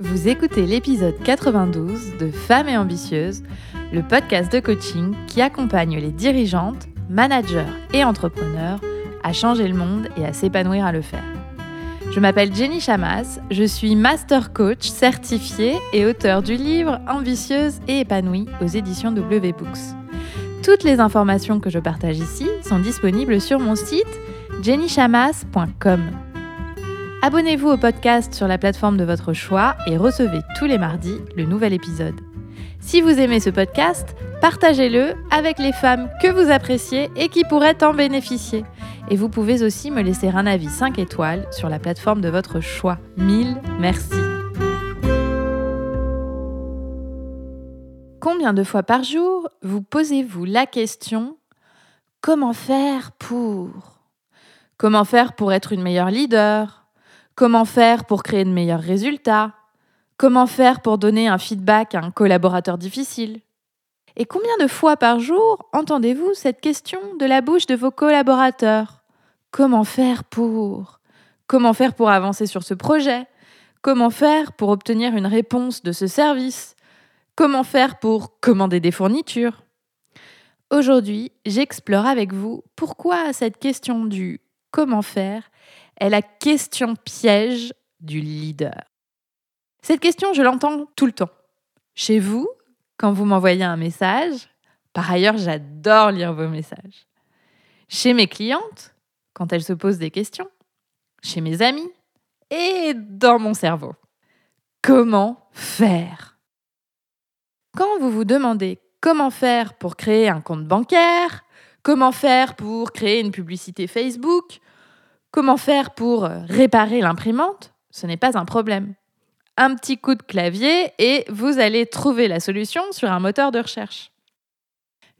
Vous écoutez l'épisode 92 de Femmes et Ambitieuses, le podcast de coaching qui accompagne les dirigeantes, managers et entrepreneurs à changer le monde et à s'épanouir à le faire. Je m'appelle Jenny Chamas, je suis master coach certifiée et auteur du livre Ambitieuse et épanouie aux éditions W Books. Toutes les informations que je partage ici sont disponibles sur mon site jennychamas.com. Abonnez-vous au podcast sur la plateforme de votre choix et recevez tous les mardis le nouvel épisode. Si vous aimez ce podcast, partagez-le avec les femmes que vous appréciez et qui pourraient en bénéficier. Et vous pouvez aussi me laisser un avis 5 étoiles sur la plateforme de votre choix. Mille merci. Combien de fois par jour vous posez-vous la question comment faire pour? Comment faire pour être une meilleure leader? Comment faire pour créer de meilleurs résultats? Comment faire pour donner un feedback à un collaborateur difficile? Et combien de fois par jour entendez-vous cette question de la bouche de vos collaborateurs? Comment faire pour? Comment faire pour avancer sur ce projet? Comment faire pour obtenir une réponse de ce service? Comment faire pour commander des fournitures? Aujourd'hui, j'explore avec vous pourquoi cette question du comment faire est la question piège du leader. Cette question, je l'entends tout le temps. Chez vous, quand vous m'envoyez un message, par ailleurs, j'adore lire vos messages. Chez mes clientes, quand elles se posent des questions. Chez mes amis et dans mon cerveau. Comment faire? Quand vous vous demandez comment faire pour créer un compte bancaire, comment faire pour créer une publicité Facebook, Comment faire pour euh, réparer l'imprimante? Ce n'est pas un problème. Un petit coup de clavier et vous allez trouver la solution sur un moteur de recherche.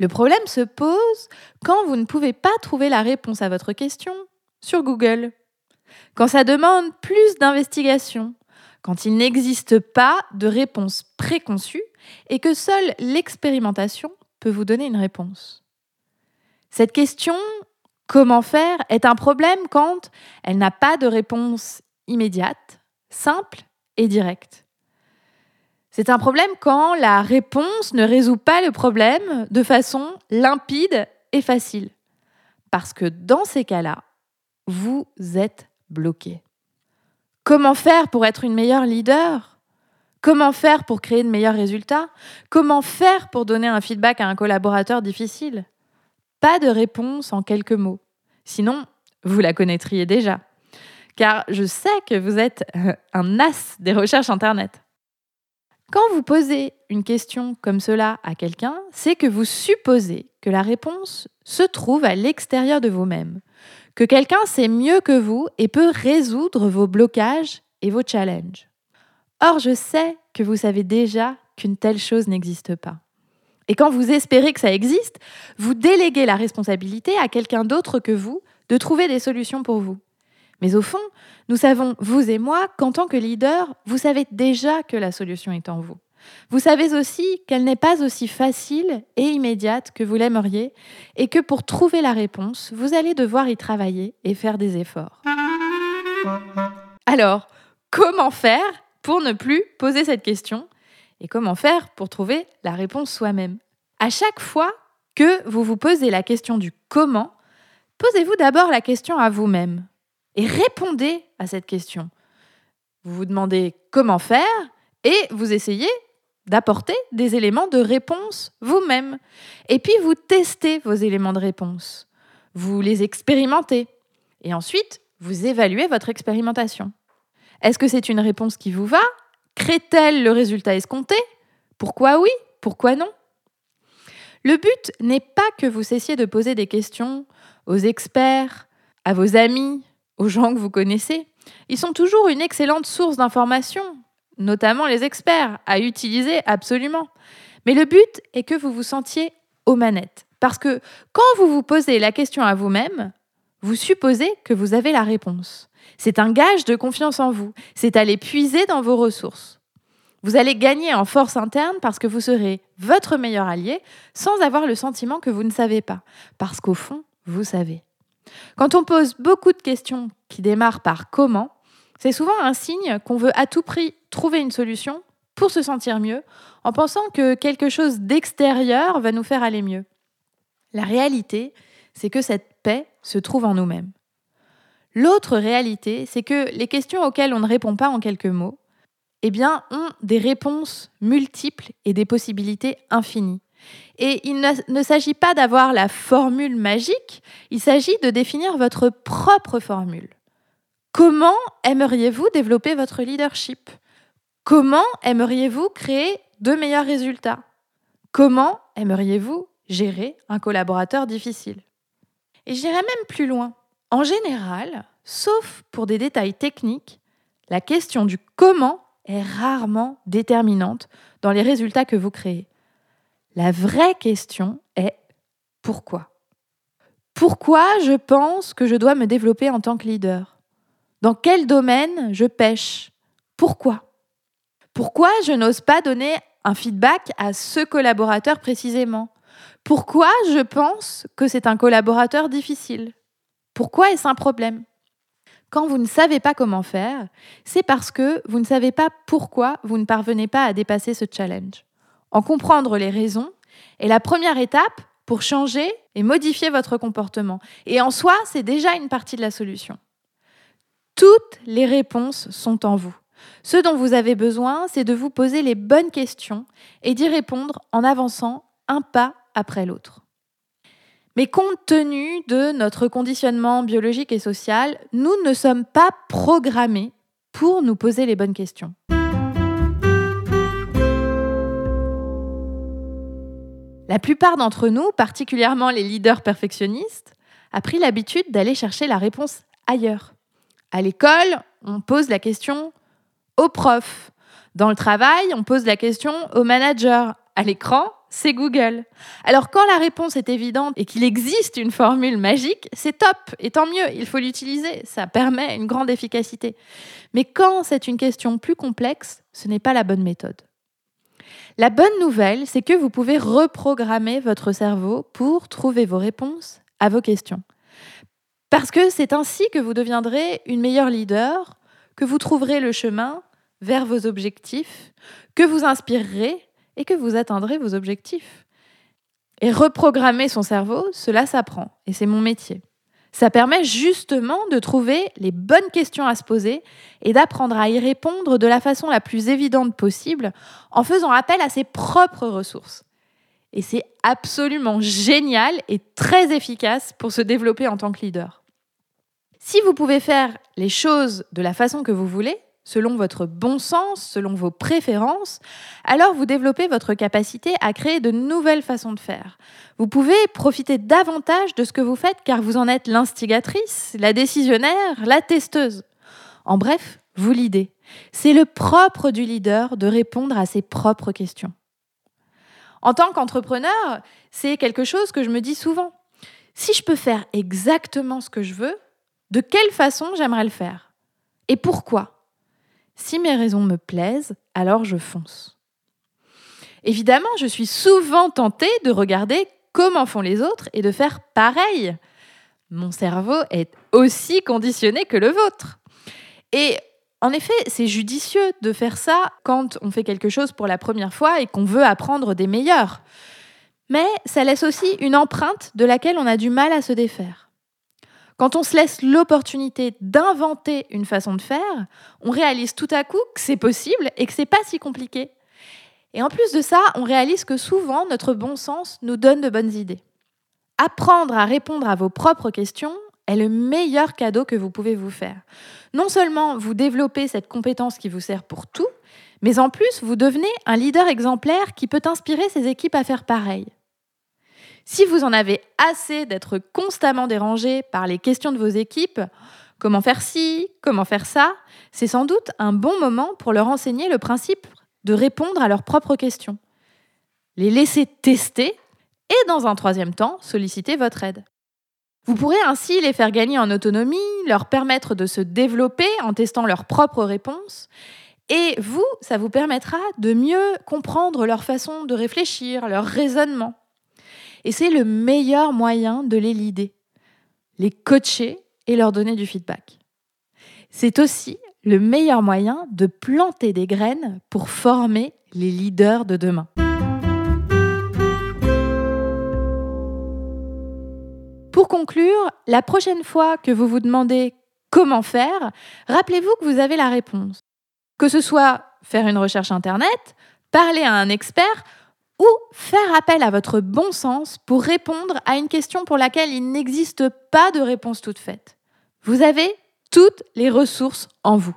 Le problème se pose quand vous ne pouvez pas trouver la réponse à votre question sur Google, quand ça demande plus d'investigation, quand il n'existe pas de réponse préconçue et que seule l'expérimentation peut vous donner une réponse. Cette question, comment faire est un problème quand elle n'a pas de réponse immédiate, simple et directe. C'est un problème quand la réponse ne résout pas le problème de façon limpide et facile. Parce que dans ces cas-là, vous êtes bloqué. Comment faire pour être une meilleure leader? Comment faire pour créer de meilleurs résultats? Comment faire pour donner un feedback à un collaborateur difficile? Pas de réponse en quelques mots. Sinon, vous la connaîtriez déjà. Car je sais que vous êtes euh, un as des recherches Internet. Quand vous posez une question comme cela à quelqu'un, c'est que vous supposez que la réponse se trouve à l'extérieur de vous-même, que quelqu'un sait mieux que vous et peut résoudre vos blocages et vos challenges. Or, je sais que vous savez déjà qu'une telle chose n'existe pas. Et quand vous espérez que ça existe, vous déléguez la responsabilité à quelqu'un d'autre que vous de trouver des solutions pour vous. Mais au fond, nous savons, vous et moi, qu'en tant que leader, vous savez déjà que la solution est en vous. Vous savez aussi qu'elle n'est pas aussi facile et immédiate que vous l'aimeriez et que pour trouver la réponse, vous allez devoir y travailler et faire des efforts. Alors, comment faire pour ne plus poser cette question? Et comment faire pour trouver la réponse soi-même? À chaque fois que vous vous posez la question du comment, posez-vous d'abord la question à vous-même et répondez à cette question. Vous vous demandez comment faire et vous essayez d'apporter des éléments de réponse vous-même. Et puis vous testez vos éléments de réponse. Vous les expérimentez. Et ensuite, vous évaluez votre expérimentation. Est-ce que c'est une réponse qui vous va Crée-t-elle le résultat escompté? Pourquoi oui? Pourquoi non? Le but n'est pas que vous cessiez de poser des questions aux experts, à vos amis, aux gens que vous connaissez. Ils sont toujours une excellente source d'informations, notamment les experts, à utiliser absolument. Mais le but est que vous vous sentiez aux manettes. Parce que quand vous vous posez la question à vous-même, vous supposez que vous avez la réponse. C'est un gage de confiance en vous. C'est aller puiser dans vos ressources. Vous allez gagner en force interne parce que vous serez votre meilleur allié sans avoir le sentiment que vous ne savez pas. Parce qu'au fond, vous savez. Quand on pose beaucoup de questions qui démarrent par comment, C'est souvent un signe qu'on veut à tout prix trouver une solution pour se sentir mieux, en pensant que quelque chose d'extérieur va nous faire aller mieux. La réalité, c'est que cette paix se trouve en nous-mêmes. L'autre réalité, c'est que les questions auxquelles on ne répond pas en quelques mots, eh ont des réponses multiples et des possibilités infinies. Et il ne, s'agit pas d'avoir la formule magique, il s'agit de définir votre propre formule. Comment aimeriez-vous développer votre leadership? Comment aimeriez-vous créer de meilleurs résultats? Comment aimeriez-vous gérer un collaborateur difficile? Et j'irai même plus loin. En général, sauf pour des détails techniques, la question du comment est rarement déterminante dans les résultats que vous créez. La vraie question est pourquoi. Pourquoi je pense que je dois me développer en tant que leader? Dans quel domaine je pêche? Pourquoi? Pourquoi je n'ose pas donner un feedback à ce collaborateur précisément? Pourquoi je pense que c'est un collaborateur difficile? Pourquoi est-ce un problème? Quand vous ne savez pas comment faire, c'est parce que vous ne savez pas pourquoi vous ne parvenez pas à dépasser ce challenge. En comprendre les raisons est la première étape pour changer et modifier votre comportement. Et en soi, c'est déjà une partie de la solution. Toutes les réponses sont en vous. Ce dont vous avez besoin, c'est de vous poser les bonnes questions et d'y répondre en avançant un pas après l'autre. Mais compte tenu de notre conditionnement biologique et social, nous ne sommes pas programmés pour nous poser les bonnes questions. La plupart d'entre nous, particulièrement les leaders perfectionnistes, a pris l'habitude d'aller chercher la réponse ailleurs. À l'école, on pose la question au prof. Dans le travail, on pose la question au manager. À l'écran, c'est Google. Alors quand la réponse est évidente et qu'il existe une formule magique, c'est top, et tant mieux, il faut l'utiliser, ça permet une grande efficacité. Mais quand c'est une question plus complexe, ce n'est pas la bonne méthode. La bonne nouvelle, c'est que vous pouvez reprogrammer votre cerveau pour trouver vos réponses à vos questions. Parce que c'est ainsi que vous deviendrez une meilleure leader, que vous trouverez le chemin vers vos objectifs, que vous inspirerez et que vous atteindrez vos objectifs. Et reprogrammer son cerveau, cela s'apprend, et c'est mon métier. Ça permet justement de trouver les bonnes questions à se poser et d'apprendre à y répondre de la façon la plus évidente possible en faisant appel à ses propres ressources. Et c'est absolument génial et très efficace pour se développer en tant que leader. Si vous pouvez faire les choses de la façon que vous voulez, selon votre bon sens, selon vos préférences, alors vous développez votre capacité à créer de nouvelles façons de faire. Vous pouvez profiter davantage de ce que vous faites car vous en êtes l'instigatrice, la décisionnaire, la testeuse. En bref, vous l'idée. C'est le propre du leader de répondre à ses propres questions. En tant qu'entrepreneur, c'est quelque chose que je me dis souvent. Si je peux faire exactement ce que je veux, de quelle façon j'aimerais le faire? Et pourquoi? Si mes raisons me plaisent, alors je fonce. Évidemment, je suis souvent tentée de regarder comment font les autres et de faire pareil. Mon cerveau est aussi conditionné que le vôtre. Et en effet, c'est judicieux de faire ça quand on fait quelque chose pour la première fois et qu'on veut apprendre des meilleurs. Mais ça laisse aussi une empreinte de laquelle on a du mal à se défaire. Quand on se laisse l'opportunité d'inventer une façon de faire, on réalise tout à coup que c'est possible et que c'est pas si compliqué. Et en plus de ça, on réalise que souvent notre bon sens nous donne de bonnes idées. Apprendre à répondre à vos propres questions est le meilleur cadeau que vous pouvez vous faire. Non seulement vous développez cette compétence qui vous sert pour tout, mais en plus vous devenez un leader exemplaire qui peut inspirer ses équipes à faire pareil. Si vous en avez assez d'être constamment dérangé par les questions de vos équipes, comment faire ci, comment faire ça, c'est sans doute un bon moment pour leur enseigner le principe de répondre à leurs propres questions. Les laisser tester et, dans un troisième temps, solliciter votre aide. Vous pourrez ainsi les faire gagner en autonomie, leur permettre de se développer en testant leurs propres réponses. Et vous, ça vous permettra de mieux comprendre leur façon de réfléchir, leur raisonnement. Et c'est le meilleur moyen de les leader, les coacher et leur donner du feedback. C'est aussi le meilleur moyen de planter des graines pour former les leaders de demain. Pour conclure, la prochaine fois que vous vous demandez comment faire, rappelez-vous que vous avez la réponse. Que ce soit faire une recherche Internet, parler à un expert ou faire appel à votre bon sens pour répondre à une question pour laquelle il n'existe pas de réponse toute faite. Vous avez toutes les ressources en vous.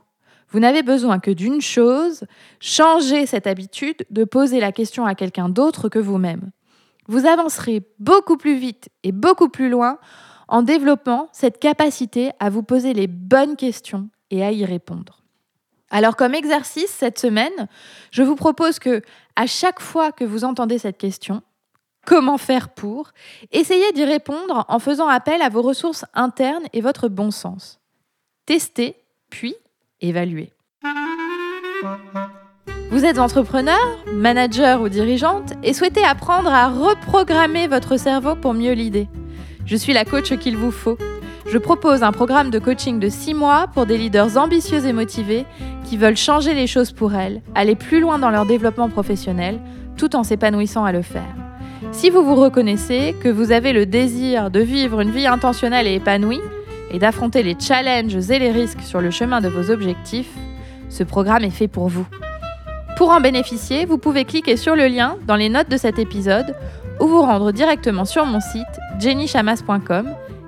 Vous n'avez besoin que d'une chose, changer cette habitude de poser la question à quelqu'un d'autre que vous-même. Vous avancerez beaucoup plus vite et beaucoup plus loin en développant cette capacité à vous poser les bonnes questions et à y répondre. Alors comme exercice cette semaine, je vous propose que à chaque fois que vous entendez cette question, comment faire pour, essayez d'y répondre en faisant appel à vos ressources internes et votre bon sens. Testez, puis évaluez. Vous êtes entrepreneur, manager ou dirigeante et souhaitez apprendre à reprogrammer votre cerveau pour mieux l'idée. Je suis la coach qu'il vous faut. Je propose un programme de coaching de 6 mois pour des leaders ambitieux et motivés qui veulent changer les choses pour elles, aller plus loin dans leur développement professionnel, tout en s'épanouissant à le faire. Si vous vous reconnaissez, que vous avez le désir de vivre une vie intentionnelle et épanouie, et d'affronter les challenges et les risques sur le chemin de vos objectifs, ce programme est fait pour vous. Pour en bénéficier, vous pouvez cliquer sur le lien dans les notes de cet épisode ou vous rendre directement sur mon site jennychamas.com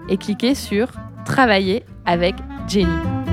et cliquer sur Travailler avec Jenny.